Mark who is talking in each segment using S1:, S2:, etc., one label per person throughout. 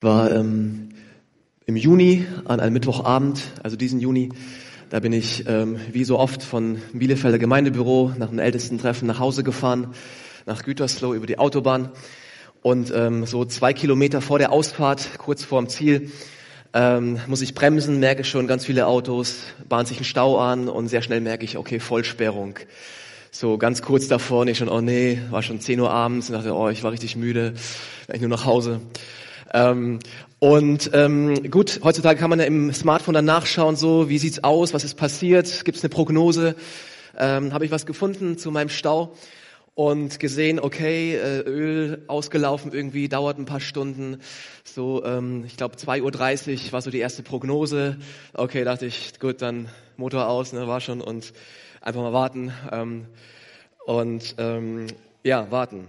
S1: war ähm, im Juni an einem Mittwochabend, also diesen Juni, da bin ich ähm, wie so oft von Bielefelder Gemeindebüro nach dem Ältestentreffen nach Hause gefahren, nach Gütersloh über die Autobahn und ähm, so zwei Kilometer vor der Ausfahrt, kurz vorm Ziel, ähm, muss ich bremsen, merke schon ganz viele Autos, bahnt sich ein Stau an und sehr schnell merke ich, okay, Vollsperrung. So ganz kurz davor, und ich schon, oh nee, war schon 10 Uhr abends und dachte, oh, ich war richtig müde, ich nur nach Hause. Ähm, und ähm, gut, heutzutage kann man ja im Smartphone dann nachschauen, so wie sieht's aus, was ist passiert, gibt es eine Prognose, ähm, habe ich was gefunden zu meinem Stau und gesehen, okay, äh, Öl ausgelaufen irgendwie, dauert ein paar Stunden. So, ähm, ich glaube 2.30 Uhr war so die erste Prognose. Okay, dachte ich, gut, dann Motor aus, ne, war schon und einfach mal warten. Ähm, und ähm, ja, warten.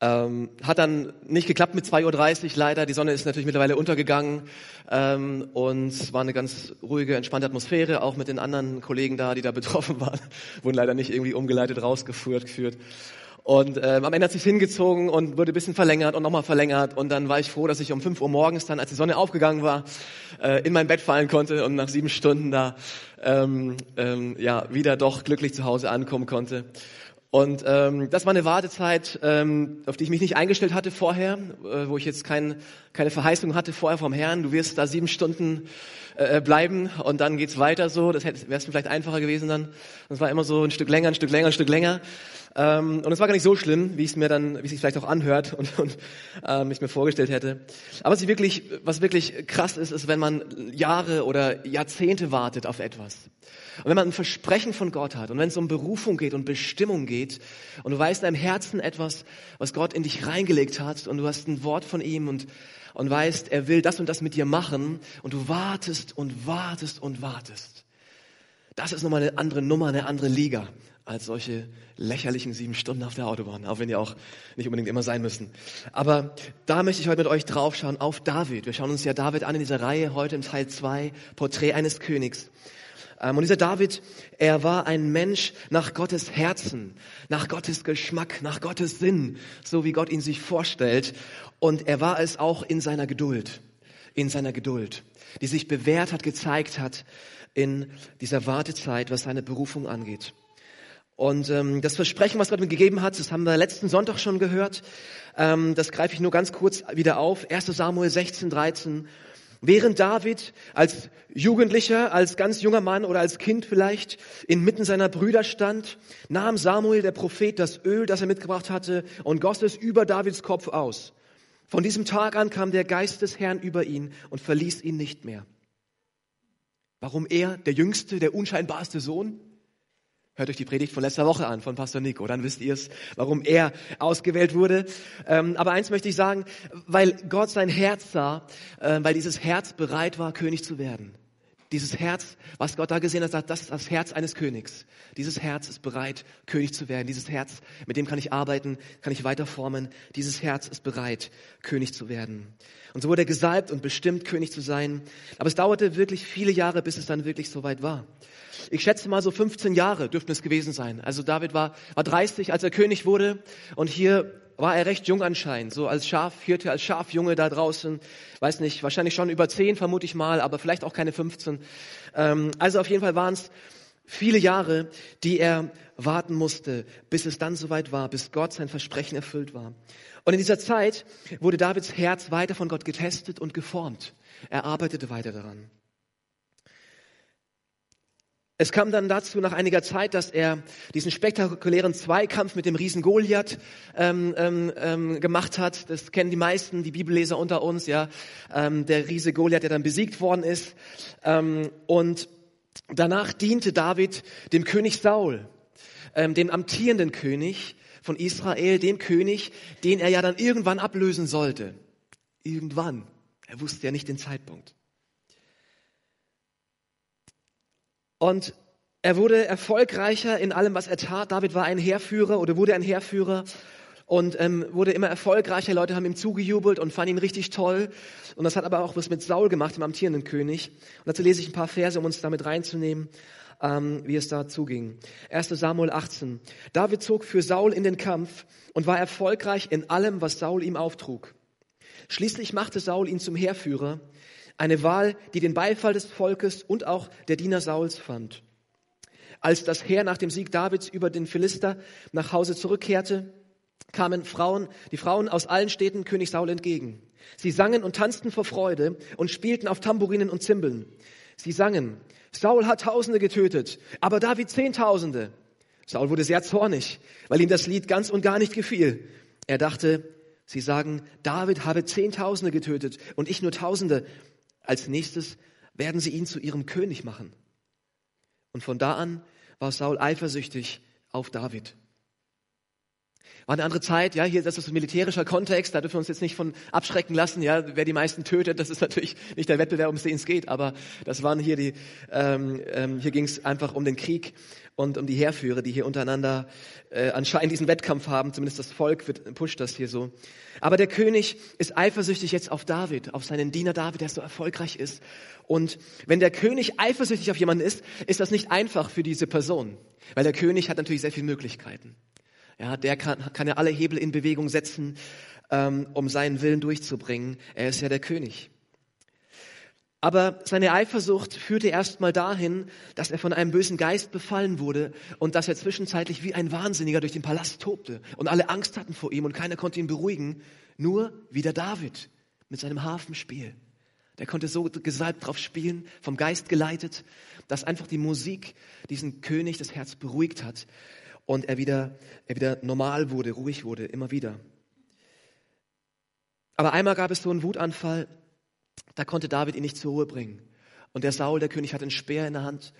S1: Ähm, hat dann nicht geklappt mit 2.30 Uhr leider. Die Sonne ist natürlich mittlerweile untergegangen ähm, und war eine ganz ruhige, entspannte Atmosphäre, auch mit den anderen Kollegen da, die da betroffen waren. Wurden leider nicht irgendwie umgeleitet, rausgeführt. Geführt. Und ähm, am Ende hat sich hingezogen und wurde ein bisschen verlängert und nochmal verlängert. Und dann war ich froh, dass ich um 5 Uhr morgens dann, als die Sonne aufgegangen war, äh, in mein Bett fallen konnte und nach sieben Stunden da ähm, ähm, ja wieder doch glücklich zu Hause ankommen konnte. Und ähm, das war eine Wartezeit, ähm, auf die ich mich nicht eingestellt hatte vorher, äh, wo ich jetzt kein, keine Verheißung hatte vorher vom Herrn. Du wirst da sieben Stunden äh, bleiben und dann geht's weiter so. Das wäre es vielleicht einfacher gewesen dann. Das war immer so ein Stück länger, ein Stück länger, ein Stück länger. Ähm, und es war gar nicht so schlimm, wie es mir dann, wie es sich vielleicht auch anhört und, und ähm, ich mir vorgestellt hätte. Aber was wirklich, was wirklich krass ist, ist, wenn man Jahre oder Jahrzehnte wartet auf etwas. Und wenn man ein Versprechen von Gott hat und wenn es um Berufung geht und Bestimmung geht und du weißt in deinem Herzen etwas, was Gott in dich reingelegt hat und du hast ein Wort von ihm und, und weißt, er will das und das mit dir machen und du wartest und wartest und wartest. Das ist nochmal eine andere Nummer, eine andere Liga als solche lächerlichen sieben Stunden auf der Autobahn, auch wenn die auch nicht unbedingt immer sein müssen. Aber da möchte ich heute mit euch draufschauen auf David. Wir schauen uns ja David an in dieser Reihe heute im Teil 2, Porträt eines Königs. Ähm, und dieser David, er war ein Mensch nach Gottes Herzen, nach Gottes Geschmack, nach Gottes Sinn, so wie Gott ihn sich vorstellt. Und er war es auch in seiner Geduld, in seiner Geduld, die sich bewährt hat, gezeigt hat in dieser Wartezeit, was seine Berufung angeht. Und ähm, das Versprechen, was Gott mir gegeben hat, das haben wir letzten Sonntag schon gehört. Ähm, das greife ich nur ganz kurz wieder auf. 1 Samuel 16, 13. Während David als Jugendlicher, als ganz junger Mann oder als Kind vielleicht inmitten seiner Brüder stand, nahm Samuel, der Prophet, das Öl, das er mitgebracht hatte, und goss es über Davids Kopf aus. Von diesem Tag an kam der Geist des Herrn über ihn und verließ ihn nicht mehr. Warum er, der jüngste, der unscheinbarste Sohn? Hört euch die Predigt von letzter Woche an, von Pastor Nico, dann wisst ihr es, warum er ausgewählt wurde. Ähm, aber eins möchte ich sagen, weil Gott sein Herz sah, äh, weil dieses Herz bereit war, König zu werden. Dieses Herz, was Gott da gesehen hat, das ist das Herz eines Königs. Dieses Herz ist bereit, König zu werden. Dieses Herz, mit dem kann ich arbeiten, kann ich weiterformen. Dieses Herz ist bereit, König zu werden. Und so wurde er gesalbt und bestimmt, König zu sein. Aber es dauerte wirklich viele Jahre, bis es dann wirklich soweit war. Ich schätze mal so 15 Jahre dürften es gewesen sein. Also David war, war 30, als er König wurde. Und hier war er recht jung anscheinend, so als Schafhirte, als Schafjunge da draußen. Weiß nicht, wahrscheinlich schon über 10 vermute ich mal, aber vielleicht auch keine 15. Ähm, also auf jeden Fall waren es viele Jahre, die er warten musste, bis es dann soweit war, bis Gott sein Versprechen erfüllt war. Und in dieser Zeit wurde Davids Herz weiter von Gott getestet und geformt. Er arbeitete weiter daran. Es kam dann dazu nach einiger Zeit, dass er diesen spektakulären Zweikampf mit dem Riesen Goliath ähm, ähm, ähm, gemacht hat. Das kennen die meisten, die Bibelleser unter uns, ja. Ähm, der Riese Goliath, der dann besiegt worden ist. Ähm, und danach diente David dem König Saul, ähm, dem amtierenden König von Israel, dem König, den er ja dann irgendwann ablösen sollte. Irgendwann. Er wusste ja nicht den Zeitpunkt. Und er wurde erfolgreicher in allem, was er tat. David war ein Heerführer oder wurde ein Heerführer und ähm, wurde immer erfolgreicher. Leute haben ihm zugejubelt und fanden ihn richtig toll. Und das hat aber auch was mit Saul gemacht, dem amtierenden König. Und dazu lese ich ein paar Verse, um uns damit reinzunehmen, ähm, wie es da zuging. 1 Samuel 18. David zog für Saul in den Kampf und war erfolgreich in allem, was Saul ihm auftrug. Schließlich machte Saul ihn zum Heerführer, eine Wahl, die den Beifall des Volkes und auch der Diener Sauls fand. Als das Heer nach dem Sieg Davids über den Philister nach Hause zurückkehrte, kamen Frauen, die Frauen aus allen Städten König Saul entgegen. Sie sangen und tanzten vor Freude und spielten auf Tamburinen und Zimbeln. Sie sangen, Saul hat Tausende getötet, aber David Zehntausende. Saul wurde sehr zornig, weil ihm das Lied ganz und gar nicht gefiel. Er dachte, sie sagen, David habe Zehntausende getötet und ich nur Tausende. Als nächstes werden sie ihn zu ihrem König machen. Und von da an war Saul eifersüchtig auf David. War eine andere Zeit, ja, hier, das ist ein militärischer Kontext, da dürfen wir uns jetzt nicht von abschrecken lassen, ja, wer die meisten tötet, das ist natürlich nicht der Wettbewerb, um den es geht, aber das waren hier die, ähm, ähm, hier ging es einfach um den Krieg und um die Heerführer, die hier untereinander äh, anscheinend diesen Wettkampf haben, zumindest das Volk wird, pusht das hier so. Aber der König ist eifersüchtig jetzt auf David, auf seinen Diener David, der so erfolgreich ist. Und wenn der König eifersüchtig auf jemanden ist, ist das nicht einfach für diese Person, weil der König hat natürlich sehr viele Möglichkeiten. Ja, der kann, kann ja alle Hebel in Bewegung setzen, ähm, um seinen Willen durchzubringen. Er ist ja der König. Aber seine Eifersucht führte erstmal dahin, dass er von einem bösen Geist befallen wurde und dass er zwischenzeitlich wie ein Wahnsinniger durch den Palast tobte und alle Angst hatten vor ihm und keiner konnte ihn beruhigen. Nur wieder David mit seinem Hafenspiel. Der konnte so gesalbt drauf spielen, vom Geist geleitet, dass einfach die Musik diesen König das Herz beruhigt hat und er wieder, er wieder normal wurde, ruhig wurde, immer wieder. Aber einmal gab es so einen Wutanfall, da konnte David ihn nicht zur Ruhe bringen. Und der Saul, der König, hat einen Speer in der Hand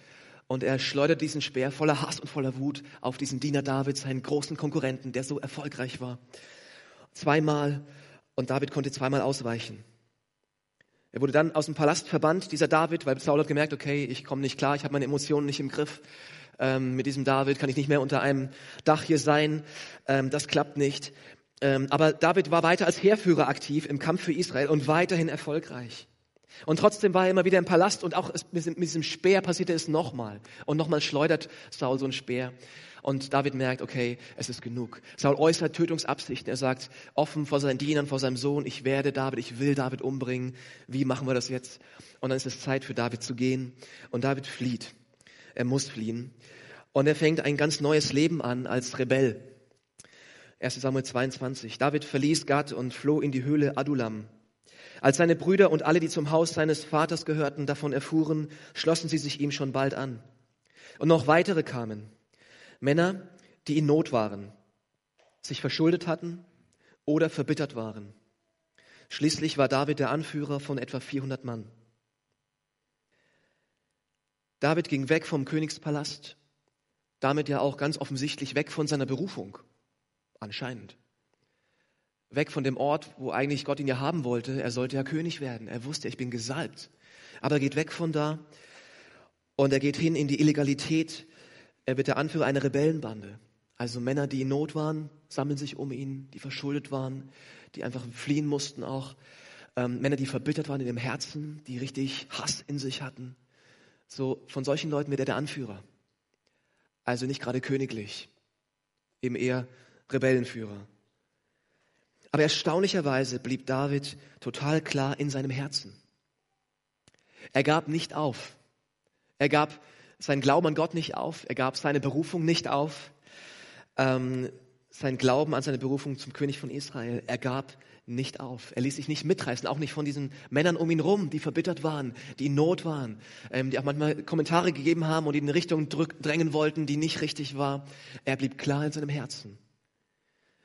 S1: und er schleudert diesen Speer voller Hass und voller Wut auf diesen Diener David, seinen großen Konkurrenten, der so erfolgreich war. Zweimal und David konnte zweimal ausweichen. Er wurde dann aus dem Palast verbannt, dieser David, weil Saul hat gemerkt, okay, ich komme nicht klar, ich habe meine Emotionen nicht im Griff ähm, mit diesem David kann ich nicht mehr unter einem Dach hier sein. Ähm, das klappt nicht. Ähm, aber David war weiter als Heerführer aktiv im Kampf für Israel und weiterhin erfolgreich. Und trotzdem war er immer wieder im Palast und auch mit diesem Speer passierte es nochmal. Und nochmal schleudert Saul so einen Speer. Und David merkt, okay, es ist genug. Saul äußert Tötungsabsichten. Er sagt offen vor seinen Dienern, vor seinem Sohn, ich werde David, ich will David umbringen. Wie machen wir das jetzt? Und dann ist es Zeit für David zu gehen. Und David flieht. Er muss fliehen. Und er fängt ein ganz neues Leben an als Rebell. 1 Samuel 22. David verließ Gad und floh in die Höhle Adulam. Als seine Brüder und alle, die zum Haus seines Vaters gehörten, davon erfuhren, schlossen sie sich ihm schon bald an. Und noch weitere kamen. Männer, die in Not waren, sich verschuldet hatten oder verbittert waren. Schließlich war David der Anführer von etwa 400 Mann. David ging weg vom Königspalast, damit ja auch ganz offensichtlich weg von seiner Berufung, anscheinend. Weg von dem Ort, wo eigentlich Gott ihn ja haben wollte. Er sollte ja König werden. Er wusste, ich bin gesalbt. Aber er geht weg von da und er geht hin in die Illegalität. Er wird der Anführer einer Rebellenbande. Also Männer, die in Not waren, sammeln sich um ihn, die verschuldet waren, die einfach fliehen mussten auch. Ähm, Männer, die verbittert waren in dem Herzen, die richtig Hass in sich hatten. So, von solchen Leuten wird er der Anführer. Also nicht gerade königlich, eben eher Rebellenführer. Aber erstaunlicherweise blieb David total klar in seinem Herzen. Er gab nicht auf. Er gab seinen Glauben an Gott nicht auf. Er gab seine Berufung nicht auf. Ähm, sein Glauben an seine Berufung zum König von Israel. Er gab nicht auf. Er ließ sich nicht mitreißen, auch nicht von diesen Männern um ihn rum, die verbittert waren, die in Not waren, ähm, die auch manchmal Kommentare gegeben haben und ihn in eine Richtung drück, drängen wollten, die nicht richtig war. Er blieb klar in seinem Herzen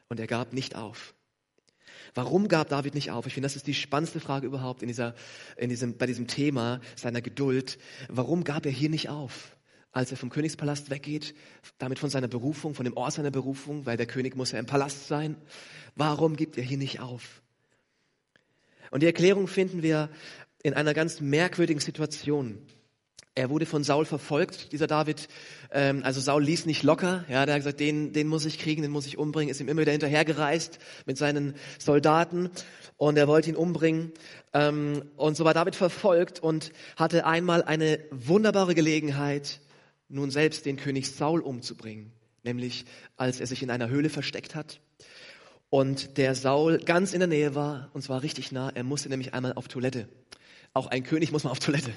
S1: und er gab nicht auf. Warum gab David nicht auf? Ich finde, das ist die spannendste Frage überhaupt in dieser, in diesem, bei diesem Thema seiner Geduld. Warum gab er hier nicht auf? Als er vom Königspalast weggeht, damit von seiner Berufung, von dem Ort seiner Berufung, weil der König muss ja im Palast sein. Warum gibt er hier nicht auf? Und die Erklärung finden wir in einer ganz merkwürdigen Situation. Er wurde von Saul verfolgt, dieser David. Ähm, also Saul ließ nicht locker. Ja, der hat gesagt, den, den muss ich kriegen, den muss ich umbringen. Ist ihm immer wieder hinterhergereist mit seinen Soldaten und er wollte ihn umbringen. Ähm, und so war David verfolgt und hatte einmal eine wunderbare Gelegenheit, nun selbst den König Saul umzubringen, nämlich als er sich in einer Höhle versteckt hat und der Saul ganz in der Nähe war, und zwar richtig nah. Er musste nämlich einmal auf Toilette. Auch ein König muss mal auf Toilette.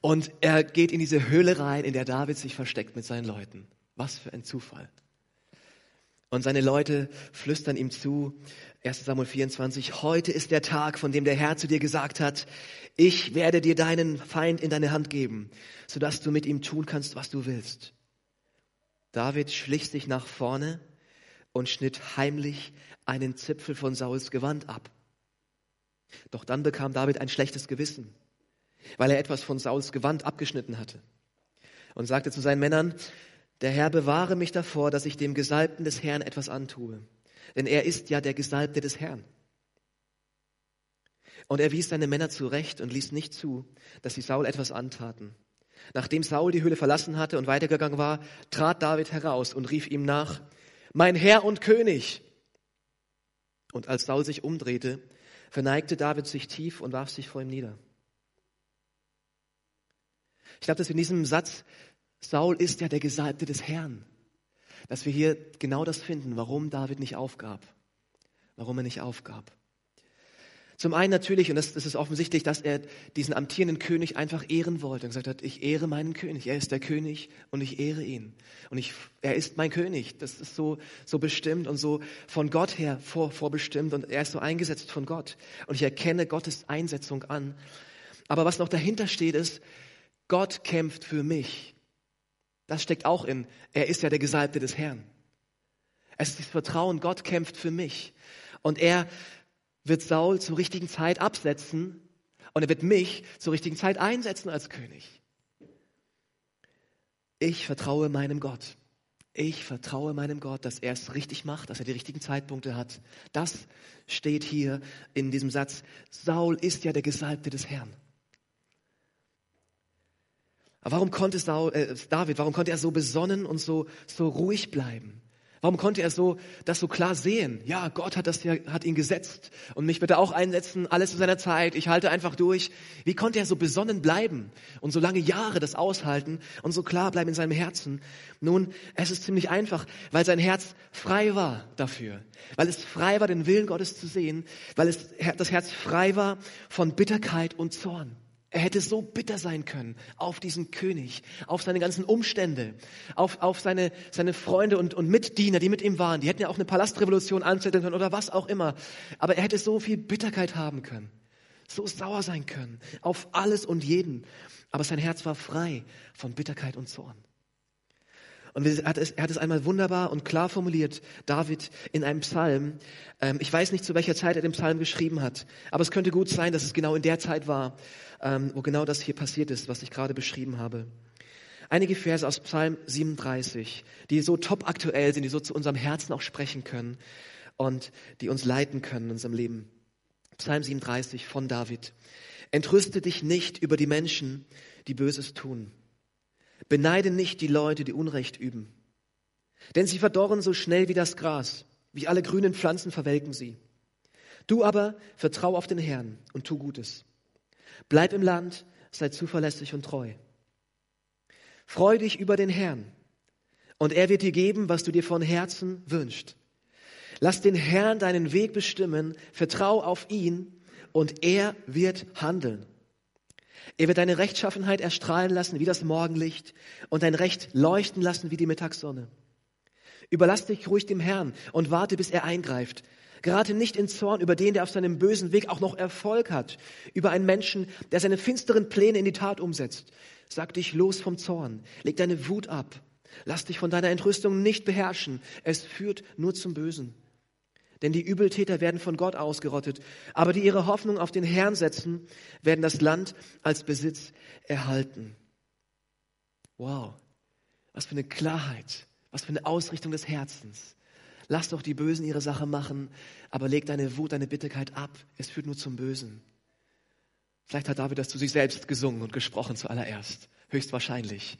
S1: Und er geht in diese Höhle rein, in der David sich versteckt mit seinen Leuten. Was für ein Zufall. Und seine Leute flüstern ihm zu, 1 Samuel 24, heute ist der Tag, von dem der Herr zu dir gesagt hat, ich werde dir deinen Feind in deine Hand geben, sodass du mit ihm tun kannst, was du willst. David schlich sich nach vorne und schnitt heimlich einen Zipfel von Sauls Gewand ab. Doch dann bekam David ein schlechtes Gewissen, weil er etwas von Sauls Gewand abgeschnitten hatte und sagte zu seinen Männern, der Herr bewahre mich davor, dass ich dem Gesalbten des Herrn etwas antue, denn er ist ja der Gesalbte des Herrn. Und er wies seine Männer zurecht und ließ nicht zu, dass sie Saul etwas antaten. Nachdem Saul die Höhle verlassen hatte und weitergegangen war, trat David heraus und rief ihm nach, mein Herr und König. Und als Saul sich umdrehte, verneigte David sich tief und warf sich vor ihm nieder. Ich glaube, dass in diesem Satz, Saul ist ja der Gesalbte des Herrn, dass wir hier genau das finden, warum David nicht aufgab. Warum er nicht aufgab. Zum einen natürlich, und das, das, ist offensichtlich, dass er diesen amtierenden König einfach ehren wollte und gesagt hat, ich ehre meinen König. Er ist der König und ich ehre ihn. Und ich, er ist mein König. Das ist so, so bestimmt und so von Gott her vor, vorbestimmt und er ist so eingesetzt von Gott. Und ich erkenne Gottes Einsetzung an. Aber was noch dahinter steht, ist, Gott kämpft für mich. Das steckt auch in, er ist ja der Gesalbte des Herrn. Es ist das Vertrauen, Gott kämpft für mich. Und er wird Saul zur richtigen Zeit absetzen und er wird mich zur richtigen Zeit einsetzen als König. Ich vertraue meinem Gott. Ich vertraue meinem Gott, dass er es richtig macht, dass er die richtigen Zeitpunkte hat. Das steht hier in diesem Satz. Saul ist ja der Gesalbte des Herrn. Aber warum konnte Saul, äh, David, warum konnte er so besonnen und so, so ruhig bleiben? Warum konnte er so, das so klar sehen? Ja, Gott hat das hat ihn gesetzt und mich bitte auch einsetzen, alles zu seiner Zeit. Ich halte einfach durch. Wie konnte er so besonnen bleiben und so lange Jahre das aushalten und so klar bleiben in seinem Herzen? Nun, es ist ziemlich einfach, weil sein Herz frei war dafür. Weil es frei war, den Willen Gottes zu sehen. Weil es, das Herz frei war von Bitterkeit und Zorn. Er hätte so bitter sein können auf diesen König, auf seine ganzen Umstände, auf, auf seine, seine Freunde und, und Mitdiener, die mit ihm waren. Die hätten ja auch eine Palastrevolution anzetteln können oder was auch immer. Aber er hätte so viel Bitterkeit haben können, so sauer sein können auf alles und jeden. Aber sein Herz war frei von Bitterkeit und Zorn. Und er hat, es, einmal wunderbar und klar formuliert, David in einem Psalm. Ähm, ich weiß nicht, zu welcher Zeit er den Psalm geschrieben hat, aber es könnte gut sein, dass es genau in der Zeit war, ähm, wo genau das hier passiert ist, was ich gerade beschrieben habe. Einige Verse aus Psalm 37, die so top aktuell sind, die so zu unserem Herzen auch sprechen können und die uns leiten können in unserem Leben. Psalm 37 von David. Entrüste dich nicht über die Menschen, die Böses tun Beneide nicht die Leute, die Unrecht üben. Denn sie verdorren so schnell wie das Gras. Wie alle grünen Pflanzen verwelken sie. Du aber vertrau auf den Herrn und tu Gutes. Bleib im Land, sei zuverlässig und treu. Freu dich über den Herrn und er wird dir geben, was du dir von Herzen wünschst. Lass den Herrn deinen Weg bestimmen, vertrau auf ihn und er wird handeln. Er wird deine Rechtschaffenheit erstrahlen lassen wie das Morgenlicht und dein Recht leuchten lassen wie die Mittagssonne. Überlass dich ruhig dem Herrn und warte, bis er eingreift. Gerate nicht in Zorn über den, der auf seinem bösen Weg auch noch Erfolg hat, über einen Menschen, der seine finsteren Pläne in die Tat umsetzt. Sag dich los vom Zorn, leg deine Wut ab, lass dich von deiner Entrüstung nicht beherrschen, es führt nur zum Bösen. Denn die Übeltäter werden von Gott ausgerottet, aber die ihre Hoffnung auf den Herrn setzen, werden das Land als Besitz erhalten. Wow, was für eine Klarheit, was für eine Ausrichtung des Herzens. Lass doch die Bösen ihre Sache machen, aber leg deine Wut, deine Bitterkeit ab. Es führt nur zum Bösen. Vielleicht hat David das zu sich selbst gesungen und gesprochen zuallererst. Höchstwahrscheinlich.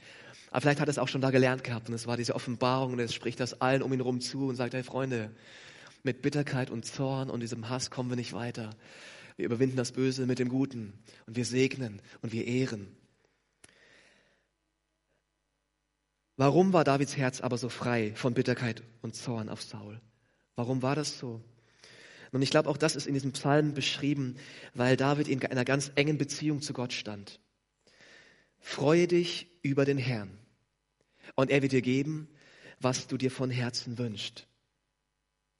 S1: Aber vielleicht hat er es auch schon da gelernt gehabt und es war diese Offenbarung und es spricht das allen um ihn herum zu und sagt, hey Freunde, mit Bitterkeit und Zorn und diesem Hass kommen wir nicht weiter. Wir überwinden das Böse mit dem Guten und wir segnen und wir ehren. Warum war Davids Herz aber so frei von Bitterkeit und Zorn auf Saul? Warum war das so? Und ich glaube, auch das ist in diesem Psalm beschrieben, weil David in einer ganz engen Beziehung zu Gott stand. Freue dich über den Herrn und er wird dir geben, was du dir von Herzen wünschst.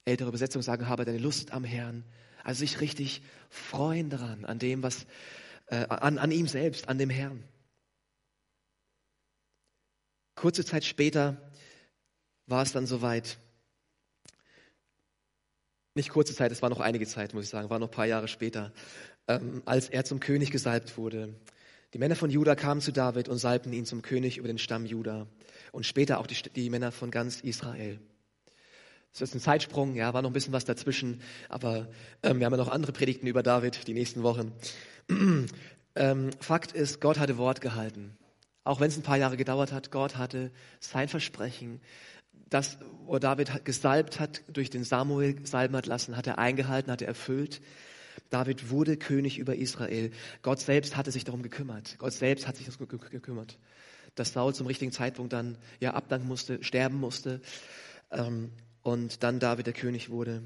S1: Ältere Übersetzungen sagen, habe deine Lust am Herrn. Also sich richtig freuen daran, an dem, was, äh, an, an ihm selbst, an dem Herrn. Kurze Zeit später war es dann soweit. Nicht kurze Zeit, es war noch einige Zeit, muss ich sagen, war noch ein paar Jahre später, ähm, als er zum König gesalbt wurde. Die Männer von Juda kamen zu David und salbten ihn zum König über den Stamm Juda und später auch die, die Männer von ganz Israel. Das ist ein Zeitsprung, ja, war noch ein bisschen was dazwischen, aber ähm, wir haben ja noch andere Predigten über David die nächsten Wochen. ähm, Fakt ist, Gott hatte Wort gehalten. Auch wenn es ein paar Jahre gedauert hat, Gott hatte sein Versprechen, das, wo David gesalbt hat, durch den Samuel salben hat lassen, hat er eingehalten, hat er erfüllt. David wurde König über Israel. Gott selbst hatte sich darum gekümmert. Gott selbst hat sich darum gekümmert, dass Saul zum richtigen Zeitpunkt dann ja abdanken musste, sterben musste ähm, und dann David der König wurde.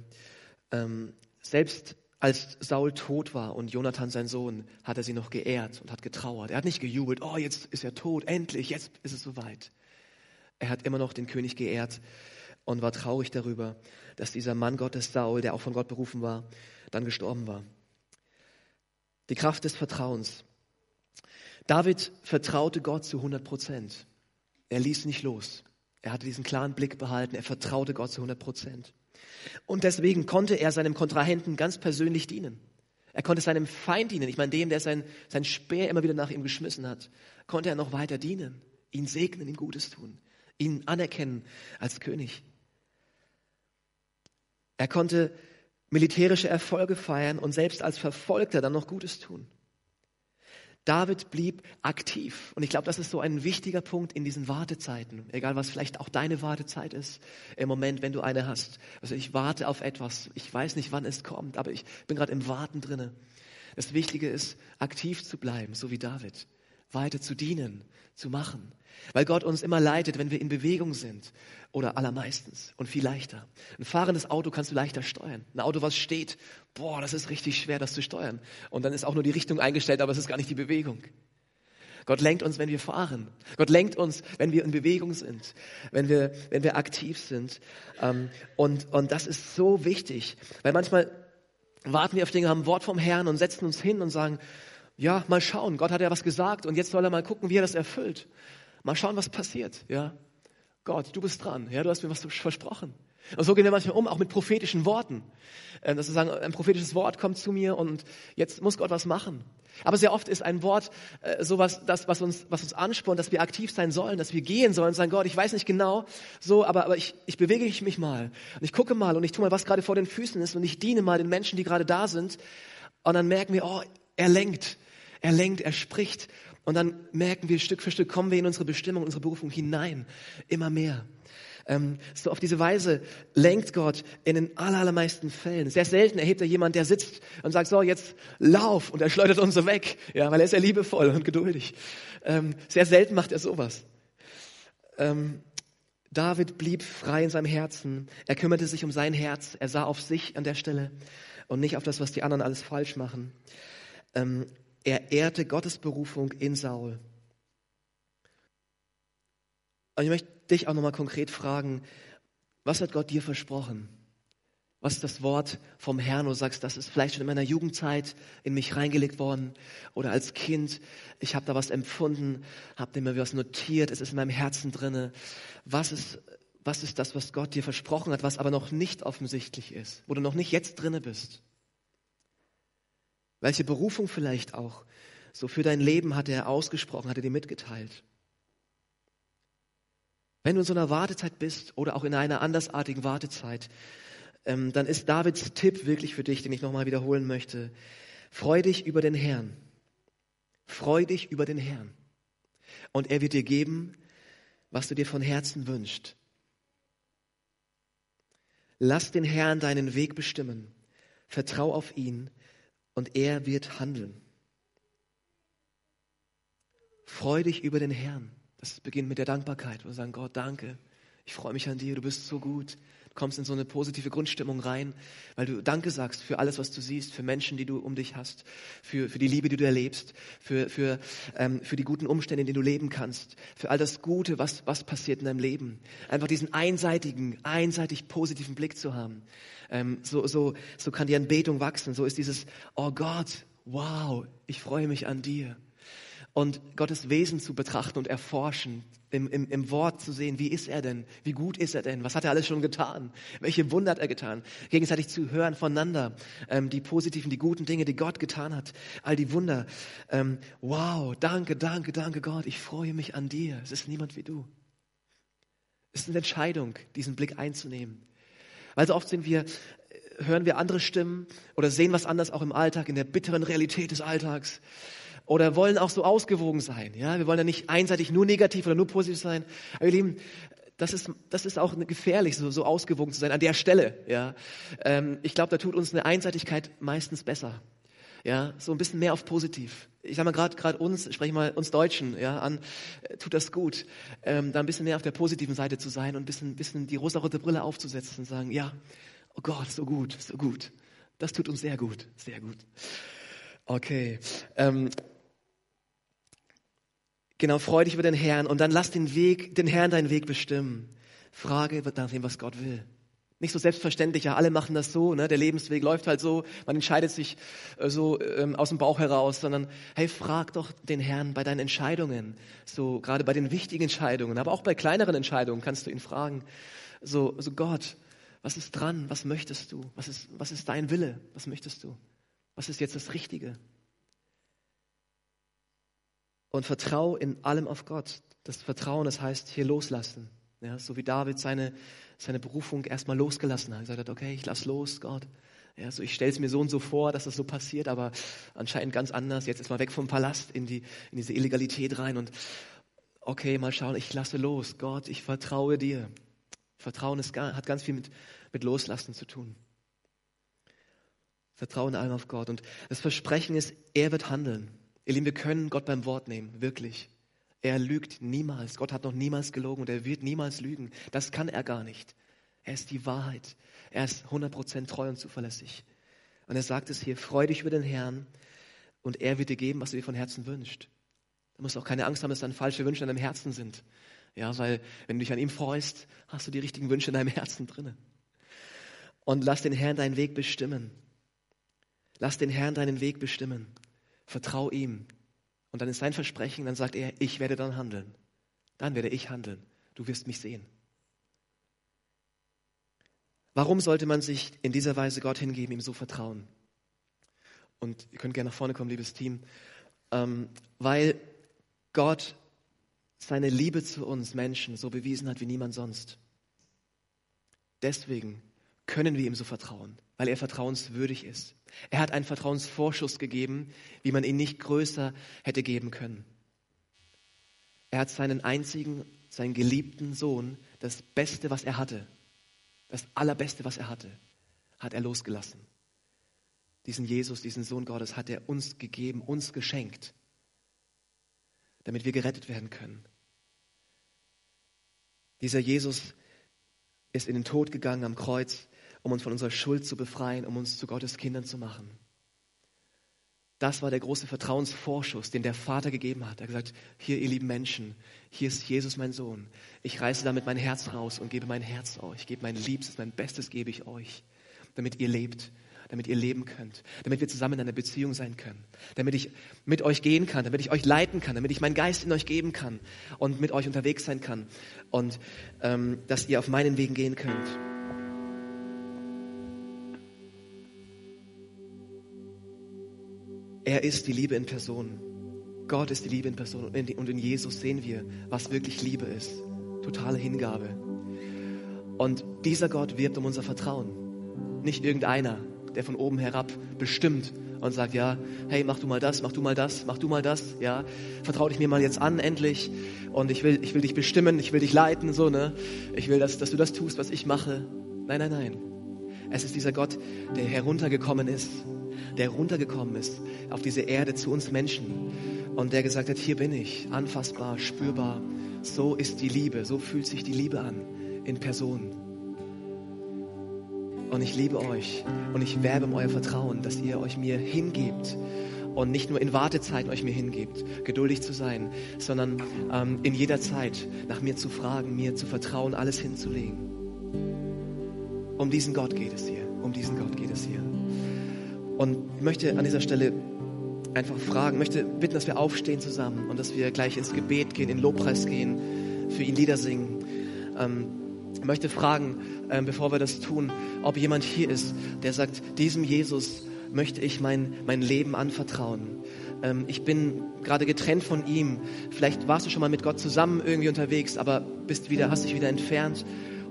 S1: Ähm, selbst als Saul tot war und Jonathan sein Sohn, hat er sie noch geehrt und hat getrauert. Er hat nicht gejubelt, oh, jetzt ist er tot, endlich, jetzt ist es soweit. Er hat immer noch den König geehrt und war traurig darüber, dass dieser Mann Gottes Saul, der auch von Gott berufen war, dann gestorben war. Die Kraft des Vertrauens. David vertraute Gott zu 100 Prozent. Er ließ nicht los. Er hatte diesen klaren Blick behalten. Er vertraute Gott zu 100 Prozent. Und deswegen konnte er seinem Kontrahenten ganz persönlich dienen. Er konnte seinem Feind dienen. Ich meine, dem, der sein, sein Speer immer wieder nach ihm geschmissen hat, konnte er noch weiter dienen, ihn segnen, ihm Gutes tun, ihn anerkennen als König. Er konnte militärische Erfolge feiern und selbst als Verfolgter dann noch Gutes tun. David blieb aktiv. Und ich glaube, das ist so ein wichtiger Punkt in diesen Wartezeiten. Egal, was vielleicht auch deine Wartezeit ist. Im Moment, wenn du eine hast. Also ich warte auf etwas. Ich weiß nicht, wann es kommt, aber ich bin gerade im Warten drinne. Das Wichtige ist, aktiv zu bleiben, so wie David weiter zu dienen, zu machen. Weil Gott uns immer leitet, wenn wir in Bewegung sind. Oder allermeistens und viel leichter. Ein fahrendes Auto kannst du leichter steuern. Ein Auto, was steht, boah, das ist richtig schwer, das zu steuern. Und dann ist auch nur die Richtung eingestellt, aber es ist gar nicht die Bewegung. Gott lenkt uns, wenn wir fahren. Gott lenkt uns, wenn wir in Bewegung sind, wenn wir, wenn wir aktiv sind. Ähm, und, und das ist so wichtig, weil manchmal warten wir auf Dinge, haben Wort vom Herrn und setzen uns hin und sagen, ja, mal schauen, Gott hat ja was gesagt und jetzt soll er mal gucken, wie er das erfüllt. Mal schauen, was passiert, ja. Gott, du bist dran, ja, du hast mir was versprochen. Und so gehen wir manchmal um, auch mit prophetischen Worten. Ähm, dass wir sagen, ein prophetisches Wort kommt zu mir und jetzt muss Gott was machen. Aber sehr oft ist ein Wort äh, sowas, das, was uns, was uns anspornt, dass wir aktiv sein sollen, dass wir gehen sollen und sagen, Gott, ich weiß nicht genau, so, aber, aber ich, ich bewege mich mal und ich gucke mal und ich tue mal, was gerade vor den Füßen ist und ich diene mal den Menschen, die gerade da sind. Und dann merken wir, oh, er lenkt, er lenkt, er spricht. Und dann merken wir, Stück für Stück kommen wir in unsere Bestimmung, unsere Berufung hinein. Immer mehr. Ähm, so auf diese Weise lenkt Gott in den allermeisten Fällen. Sehr selten erhebt er jemand, der sitzt und sagt, so, jetzt lauf, und er schleudert uns so weg, ja, weil er ist ja liebevoll und geduldig. Ähm, sehr selten macht er sowas. Ähm, David blieb frei in seinem Herzen. Er kümmerte sich um sein Herz. Er sah auf sich an der Stelle und nicht auf das, was die anderen alles falsch machen. Ähm, er ehrte Gottes Berufung in Saul. Und ich möchte dich auch nochmal konkret fragen, was hat Gott dir versprochen? Was ist das Wort vom Herrn, wo du sagst, das ist vielleicht schon in meiner Jugendzeit in mich reingelegt worden oder als Kind, ich habe da was empfunden, habe mir was notiert, es ist in meinem Herzen drinne. Was ist, was ist das, was Gott dir versprochen hat, was aber noch nicht offensichtlich ist, wo du noch nicht jetzt drinne bist? Welche Berufung vielleicht auch so für dein Leben hat er ausgesprochen, hat er dir mitgeteilt? Wenn du in so einer Wartezeit bist oder auch in einer andersartigen Wartezeit, ähm, dann ist Davids Tipp wirklich für dich, den ich nochmal wiederholen möchte. Freu dich über den Herrn. Freu dich über den Herrn. Und er wird dir geben, was du dir von Herzen wünschst. Lass den Herrn deinen Weg bestimmen. Vertrau auf ihn und er wird handeln. Freu dich über den Herrn. Das beginnt mit der Dankbarkeit. Wir sagen, Gott, danke. Ich freue mich an dir. Du bist so gut. Kommst in so eine positive Grundstimmung rein, weil du Danke sagst für alles, was du siehst, für Menschen, die du um dich hast, für, für die Liebe, die du erlebst, für, für, ähm, für die guten Umstände, in denen du leben kannst, für all das Gute, was, was passiert in deinem Leben. Einfach diesen einseitigen, einseitig positiven Blick zu haben. Ähm, so, so, so kann die Anbetung wachsen. So ist dieses, oh Gott, wow, ich freue mich an dir und Gottes Wesen zu betrachten und erforschen, im, im, im Wort zu sehen, wie ist er denn, wie gut ist er denn, was hat er alles schon getan, welche Wunder hat er getan, gegenseitig zu hören voneinander, ähm, die positiven, die guten Dinge, die Gott getan hat, all die Wunder. Ähm, wow, danke, danke, danke Gott, ich freue mich an dir, es ist niemand wie du. Es ist eine Entscheidung, diesen Blick einzunehmen. Weil so oft sind wir, hören wir andere Stimmen oder sehen was anders auch im Alltag, in der bitteren Realität des Alltags oder wollen auch so ausgewogen sein. Ja, wir wollen ja nicht einseitig nur negativ oder nur positiv sein. Aber ihr Lieben, das ist, das ist auch gefährlich, so, so ausgewogen zu sein an der Stelle. Ja, ähm, ich glaube, da tut uns eine Einseitigkeit meistens besser. Ja, so ein bisschen mehr auf positiv. Ich sag mal gerade gerade uns, spreche mal uns Deutschen, ja, an, äh, tut das gut, ähm, da ein bisschen mehr auf der positiven Seite zu sein und ein bisschen, bisschen die rosarote Brille aufzusetzen und sagen, ja, oh Gott, so gut, so gut. Das tut uns sehr gut, sehr gut. Okay. Ähm, Genau, freu dich über den Herrn und dann lass den Weg, den Herrn deinen Weg bestimmen. Frage nach dem, was Gott will. Nicht so selbstverständlich, ja, alle machen das so, ne? der Lebensweg läuft halt so, man entscheidet sich äh, so ähm, aus dem Bauch heraus, sondern hey, frag doch den Herrn bei deinen Entscheidungen, so gerade bei den wichtigen Entscheidungen, aber auch bei kleineren Entscheidungen kannst du ihn fragen, so, so Gott, was ist dran, was möchtest du, was ist, was ist dein Wille, was möchtest du, was ist jetzt das Richtige? Und vertrau in allem auf Gott. Das Vertrauen, das heißt hier loslassen. Ja, so wie David seine, seine Berufung erstmal losgelassen hat. Er gesagt hat, okay, ich lass los, Gott. Ja, so ich stelle es mir so und so vor, dass das so passiert, aber anscheinend ganz anders. Jetzt ist mal weg vom Palast in, die, in diese Illegalität rein und okay, mal schauen, ich lasse los. Gott, ich vertraue dir. Vertrauen ist, hat ganz viel mit, mit Loslassen zu tun. Vertrauen allem auf Gott. Und das Versprechen ist, er wird handeln. Ihr Lieben, wir können Gott beim Wort nehmen, wirklich. Er lügt niemals. Gott hat noch niemals gelogen und er wird niemals lügen. Das kann er gar nicht. Er ist die Wahrheit. Er ist 100% treu und zuverlässig. Und er sagt es hier, freu dich über den Herrn und er wird dir geben, was du dir von Herzen wünschst. Du musst auch keine Angst haben, dass dann falsche Wünsche in deinem Herzen sind. Ja, weil wenn du dich an ihm freust, hast du die richtigen Wünsche in deinem Herzen drinne. Und lass den Herrn deinen Weg bestimmen. Lass den Herrn deinen Weg bestimmen. Vertrau ihm. Und dann ist sein Versprechen, dann sagt er, ich werde dann handeln. Dann werde ich handeln. Du wirst mich sehen. Warum sollte man sich in dieser Weise Gott hingeben, ihm so vertrauen? Und ihr könnt gerne nach vorne kommen, liebes Team. Ähm, weil Gott seine Liebe zu uns Menschen so bewiesen hat wie niemand sonst. Deswegen können wir ihm so vertrauen, weil er vertrauenswürdig ist. Er hat einen Vertrauensvorschuss gegeben, wie man ihn nicht größer hätte geben können. Er hat seinen einzigen, seinen geliebten Sohn, das Beste, was er hatte, das Allerbeste, was er hatte, hat er losgelassen. Diesen Jesus, diesen Sohn Gottes hat er uns gegeben, uns geschenkt, damit wir gerettet werden können. Dieser Jesus ist in den Tod gegangen am Kreuz um uns von unserer Schuld zu befreien, um uns zu Gottes Kindern zu machen. Das war der große Vertrauensvorschuss, den der Vater gegeben hat. Er hat gesagt, hier ihr lieben Menschen, hier ist Jesus mein Sohn. Ich reiße damit mein Herz raus und gebe mein Herz euch. Gebe mein Liebstes, mein Bestes gebe ich euch, damit ihr lebt, damit ihr leben könnt, damit wir zusammen in einer Beziehung sein können, damit ich mit euch gehen kann, damit ich euch leiten kann, damit ich meinen Geist in euch geben kann und mit euch unterwegs sein kann und ähm, dass ihr auf meinen Wegen gehen könnt. Er ist die Liebe in Person. Gott ist die Liebe in Person. Und in, Jesus sehen wir, was wirklich Liebe ist. Totale Hingabe. Und dieser Gott wirbt um unser Vertrauen. Nicht irgendeiner, der von oben herab bestimmt und sagt, ja, hey, mach du mal das, mach du mal das, mach du mal das, ja, vertrau dich mir mal jetzt an, endlich. Und ich will, ich will dich bestimmen, ich will dich leiten, so, ne. Ich will, dass, dass du das tust, was ich mache. Nein, nein, nein. Es ist dieser Gott, der heruntergekommen ist der runtergekommen ist auf diese Erde zu uns Menschen und der gesagt hat, hier bin ich, anfassbar, spürbar. So ist die Liebe, so fühlt sich die Liebe an in Person. Und ich liebe euch und ich werbe um euer Vertrauen, dass ihr euch mir hingebt und nicht nur in Wartezeiten euch mir hingebt, geduldig zu sein, sondern ähm, in jeder Zeit nach mir zu fragen, mir zu vertrauen, alles hinzulegen. Um diesen Gott geht es hier. Um diesen Gott geht es hier. Und ich möchte an dieser Stelle einfach fragen, möchte bitten, dass wir aufstehen zusammen und dass wir gleich ins Gebet gehen, in Lobpreis gehen, für ihn Lieder singen. Ähm, ich möchte fragen, ähm, bevor wir das tun, ob jemand hier ist, der sagt, diesem Jesus möchte ich mein, mein Leben anvertrauen. Ähm, ich bin gerade getrennt von ihm. Vielleicht warst du schon mal mit Gott zusammen irgendwie unterwegs, aber bist wieder, hast dich wieder entfernt.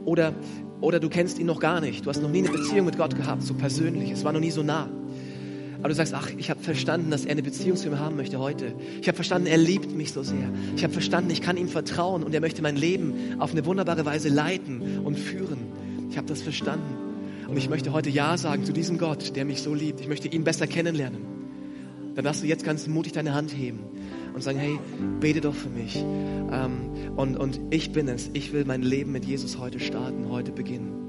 S1: Oder, oder du kennst ihn noch gar nicht. Du hast noch nie eine Beziehung mit Gott gehabt, so persönlich. Es war noch nie so nah. Aber du sagst, ach, ich habe verstanden, dass er eine Beziehung zu mir haben möchte heute. Ich habe verstanden, er liebt mich so sehr. Ich habe verstanden, ich kann ihm vertrauen und er möchte mein Leben auf eine wunderbare Weise leiten und führen. Ich habe das verstanden. Und ich möchte heute Ja sagen zu diesem Gott, der mich so liebt. Ich möchte ihn besser kennenlernen. Dann darfst du jetzt ganz mutig deine Hand heben und sagen, hey, bete doch für mich. Ähm, und, und ich bin es. Ich will mein Leben mit Jesus heute starten, heute beginnen.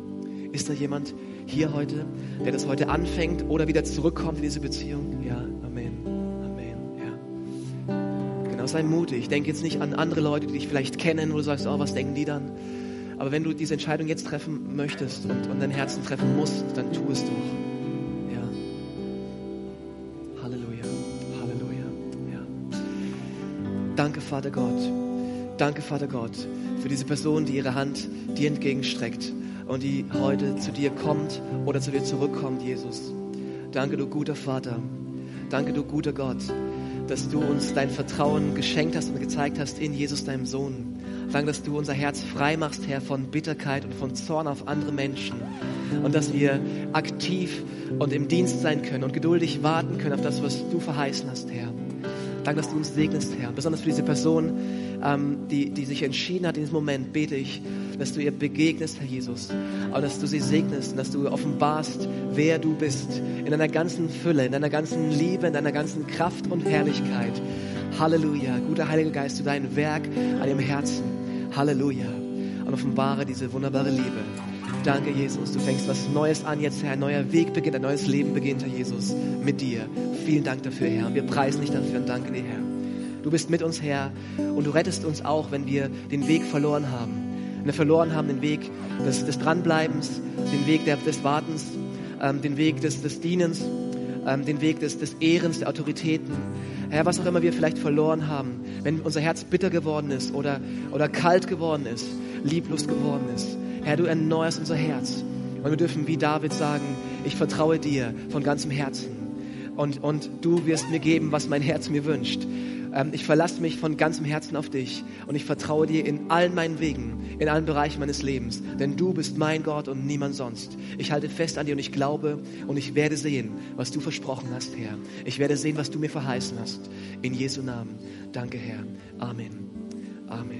S1: Ist da jemand, hier heute, der das heute anfängt oder wieder zurückkommt in diese Beziehung? Ja, Amen. Amen. Ja. Genau, sei mutig. Denk jetzt nicht an andere Leute, die dich vielleicht kennen, wo du sagst, oh, was denken die dann? Aber wenn du diese Entscheidung jetzt treffen möchtest und, und dein Herzen treffen musst, dann tu es doch. Ja. Halleluja. Halleluja. Ja. Danke, Vater Gott. Danke, Vater Gott, für diese Person, die ihre Hand dir entgegenstreckt und die heute zu dir kommt oder zu dir zurückkommt, Jesus. Danke, du guter Vater. Danke, du guter Gott, dass du uns dein Vertrauen geschenkt hast und gezeigt hast in Jesus, deinem Sohn. Danke, dass du unser Herz frei machst, Herr, von Bitterkeit und von Zorn auf andere Menschen. Und dass wir aktiv und im Dienst sein können und geduldig warten können auf das, was du verheißen hast, Herr. Danke, dass du uns segnest, Herr. Besonders für diese Person, ähm, die, die sich entschieden hat in diesem Moment, bete ich, dass du ihr begegnest, Herr Jesus. Aber dass du sie segnest und dass du offenbarst, wer du bist. In deiner ganzen Fülle, in deiner ganzen Liebe, in deiner ganzen Kraft und Herrlichkeit. Halleluja. Guter Heiliger Geist, du dein Werk an ihrem Herzen. Halleluja. Und offenbare diese wunderbare Liebe. Danke, Jesus. Du fängst was Neues an jetzt, Herr. Ein neuer Weg beginnt, ein neues Leben beginnt, Herr Jesus, mit dir. Vielen Dank dafür, Herr. Und wir preisen dich dafür und danke dir, Herr. Du bist mit uns, Herr, und du rettest uns auch, wenn wir den Weg verloren haben. Wenn wir verloren haben, den Weg des, des Dranbleibens, den Weg der, des Wartens, ähm, den Weg des, des Dienens, ähm, den Weg des, des Ehrens, der Autoritäten. Herr, was auch immer wir vielleicht verloren haben, wenn unser Herz bitter geworden ist oder, oder kalt geworden ist, lieblos geworden ist. Herr, du erneuerst unser Herz. Und wir dürfen wie David sagen, ich vertraue dir von ganzem Herzen. Und, und du wirst mir geben, was mein Herz mir wünscht. Ähm, ich verlasse mich von ganzem Herzen auf dich und ich vertraue dir in allen meinen Wegen, in allen Bereichen meines Lebens. Denn du bist mein Gott und niemand sonst. Ich halte fest an dir und ich glaube und ich werde sehen, was du versprochen hast, Herr. Ich werde sehen, was du mir verheißen hast. In Jesu Namen. Danke, Herr. Amen. Amen.